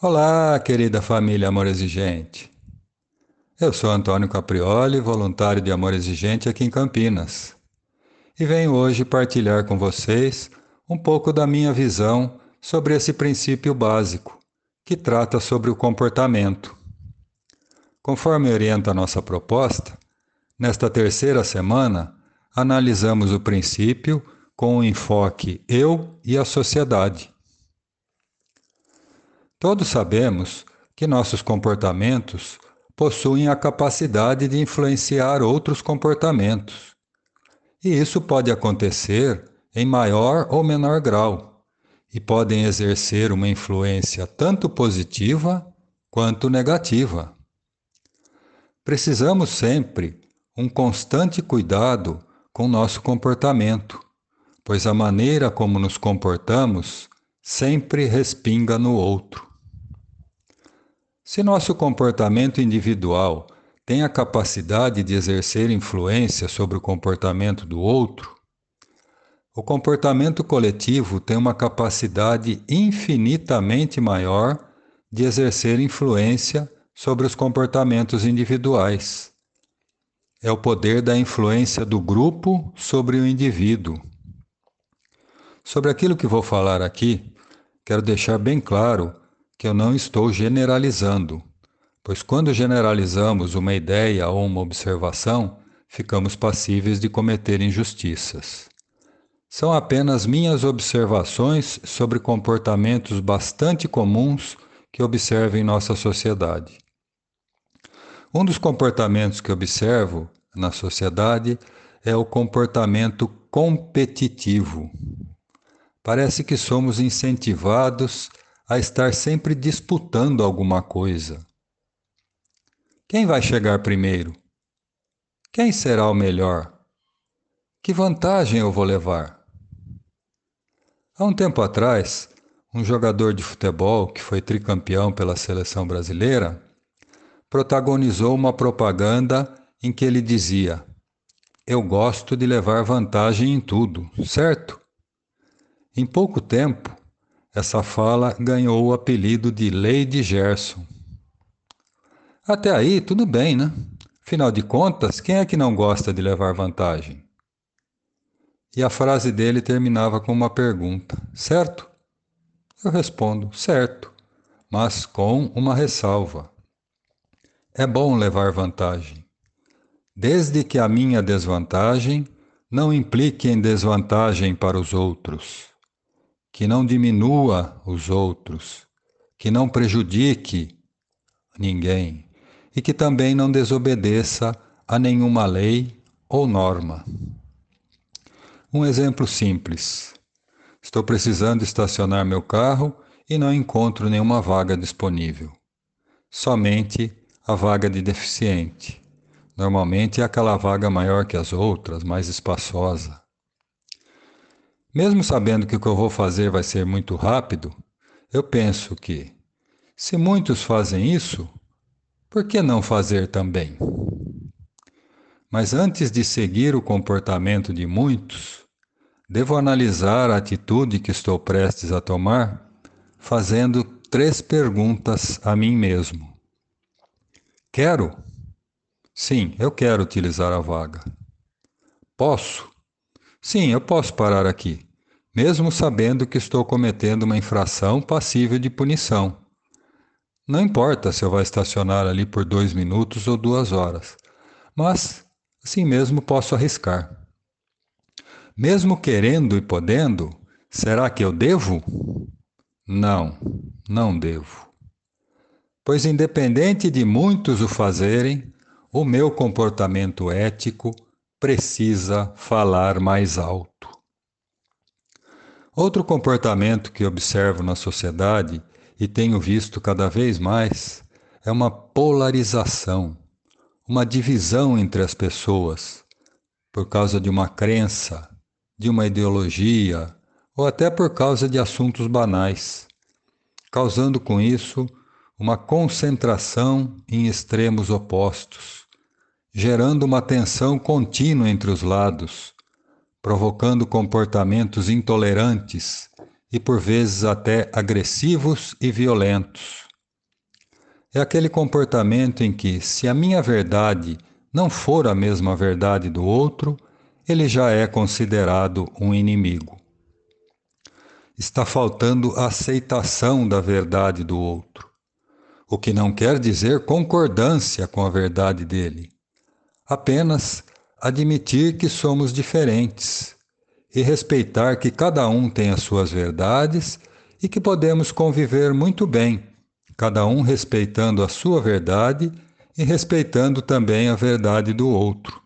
Olá, querida família Amor Exigente. Eu sou Antônio Caprioli, voluntário de Amor Exigente aqui em Campinas. E venho hoje partilhar com vocês um pouco da minha visão sobre esse princípio básico, que trata sobre o comportamento. Conforme orienta a nossa proposta, nesta terceira semana analisamos o princípio com o enfoque eu e a sociedade. Todos sabemos que nossos comportamentos possuem a capacidade de influenciar outros comportamentos. E isso pode acontecer em maior ou menor grau, e podem exercer uma influência tanto positiva quanto negativa. Precisamos sempre um constante cuidado com nosso comportamento, pois a maneira como nos comportamos sempre respinga no outro. Se nosso comportamento individual tem a capacidade de exercer influência sobre o comportamento do outro, o comportamento coletivo tem uma capacidade infinitamente maior de exercer influência sobre os comportamentos individuais. É o poder da influência do grupo sobre o indivíduo. Sobre aquilo que vou falar aqui, quero deixar bem claro que eu não estou generalizando, pois quando generalizamos uma ideia ou uma observação, ficamos passíveis de cometer injustiças. São apenas minhas observações sobre comportamentos bastante comuns que observo em nossa sociedade. Um dos comportamentos que observo na sociedade é o comportamento competitivo. Parece que somos incentivados a estar sempre disputando alguma coisa. Quem vai chegar primeiro? Quem será o melhor? Que vantagem eu vou levar? Há um tempo atrás, um jogador de futebol que foi tricampeão pela seleção brasileira protagonizou uma propaganda em que ele dizia: Eu gosto de levar vantagem em tudo, certo? Em pouco tempo, essa fala ganhou o apelido de Lei de Gerson. Até aí, tudo bem, né? Afinal de contas, quem é que não gosta de levar vantagem? E a frase dele terminava com uma pergunta: certo? Eu respondo: certo, mas com uma ressalva. É bom levar vantagem, desde que a minha desvantagem não implique em desvantagem para os outros que não diminua os outros, que não prejudique ninguém e que também não desobedeça a nenhuma lei ou norma. Um exemplo simples. Estou precisando estacionar meu carro e não encontro nenhuma vaga disponível. Somente a vaga de deficiente. Normalmente é aquela vaga maior que as outras, mais espaçosa. Mesmo sabendo que o que eu vou fazer vai ser muito rápido, eu penso que, se muitos fazem isso, por que não fazer também? Mas antes de seguir o comportamento de muitos, devo analisar a atitude que estou prestes a tomar, fazendo três perguntas a mim mesmo. Quero? Sim, eu quero utilizar a vaga. Posso? Sim, eu posso parar aqui, mesmo sabendo que estou cometendo uma infração passível de punição. Não importa se eu vou estacionar ali por dois minutos ou duas horas, mas assim mesmo posso arriscar. Mesmo querendo e podendo, será que eu devo? Não, não devo. Pois, independente de muitos o fazerem, o meu comportamento ético precisa falar mais alto. Outro comportamento que observo na sociedade e tenho visto cada vez mais é uma polarização, uma divisão entre as pessoas por causa de uma crença, de uma ideologia ou até por causa de assuntos banais, causando com isso uma concentração em extremos opostos gerando uma tensão contínua entre os lados, provocando comportamentos intolerantes e por vezes até agressivos e violentos. é aquele comportamento em que, se a minha verdade não for a mesma verdade do outro, ele já é considerado um inimigo. Está faltando aceitação da verdade do outro, o que não quer dizer concordância com a verdade dele, apenas admitir que somos diferentes e respeitar que cada um tem as suas verdades e que podemos conviver muito bem, cada um respeitando a sua verdade e respeitando também a verdade do outro.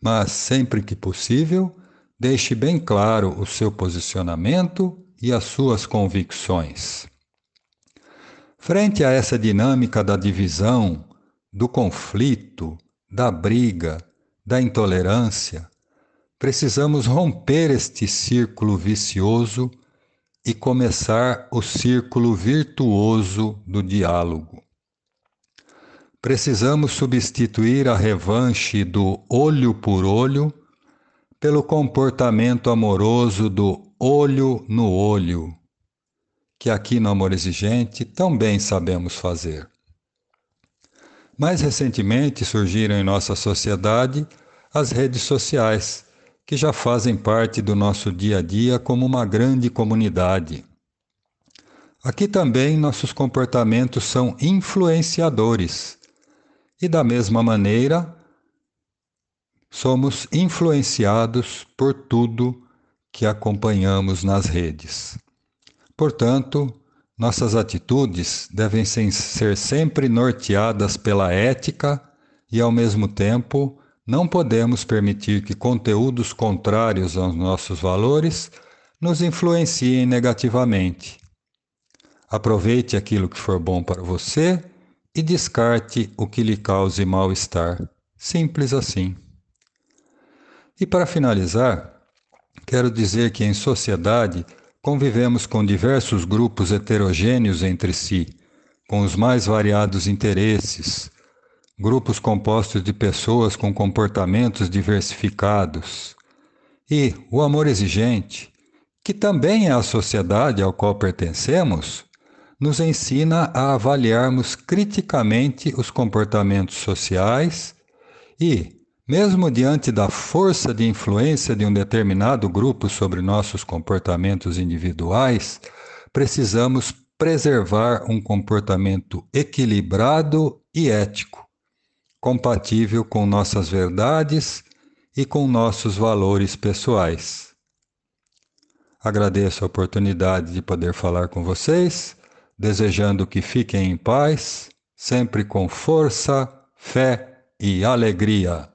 Mas, sempre que possível, deixe bem claro o seu posicionamento e as suas convicções. Frente a essa dinâmica da divisão, do conflito, da briga, da intolerância, precisamos romper este círculo vicioso e começar o círculo virtuoso do diálogo. Precisamos substituir a revanche do olho por olho pelo comportamento amoroso do olho no olho, que aqui no Amor Exigente tão bem sabemos fazer. Mais recentemente surgiram em nossa sociedade as redes sociais que já fazem parte do nosso dia a dia como uma grande comunidade. Aqui também nossos comportamentos são influenciadores, e da mesma maneira, somos influenciados por tudo que acompanhamos nas redes. Portanto, nossas atitudes devem ser sempre norteadas pela ética e, ao mesmo tempo, não podemos permitir que conteúdos contrários aos nossos valores nos influenciem negativamente. Aproveite aquilo que for bom para você e descarte o que lhe cause mal-estar. Simples assim. E para finalizar, quero dizer que em sociedade convivemos com diversos grupos heterogêneos entre si, com os mais variados interesses, grupos compostos de pessoas com comportamentos diversificados. E o amor exigente, que também é a sociedade ao qual pertencemos, nos ensina a avaliarmos criticamente os comportamentos sociais e, mesmo diante da força de influência de um determinado grupo sobre nossos comportamentos individuais, precisamos preservar um comportamento equilibrado e ético compatível com nossas verdades e com nossos valores pessoais. Agradeço a oportunidade de poder falar com vocês, desejando que fiquem em paz, sempre com força, fé e alegria.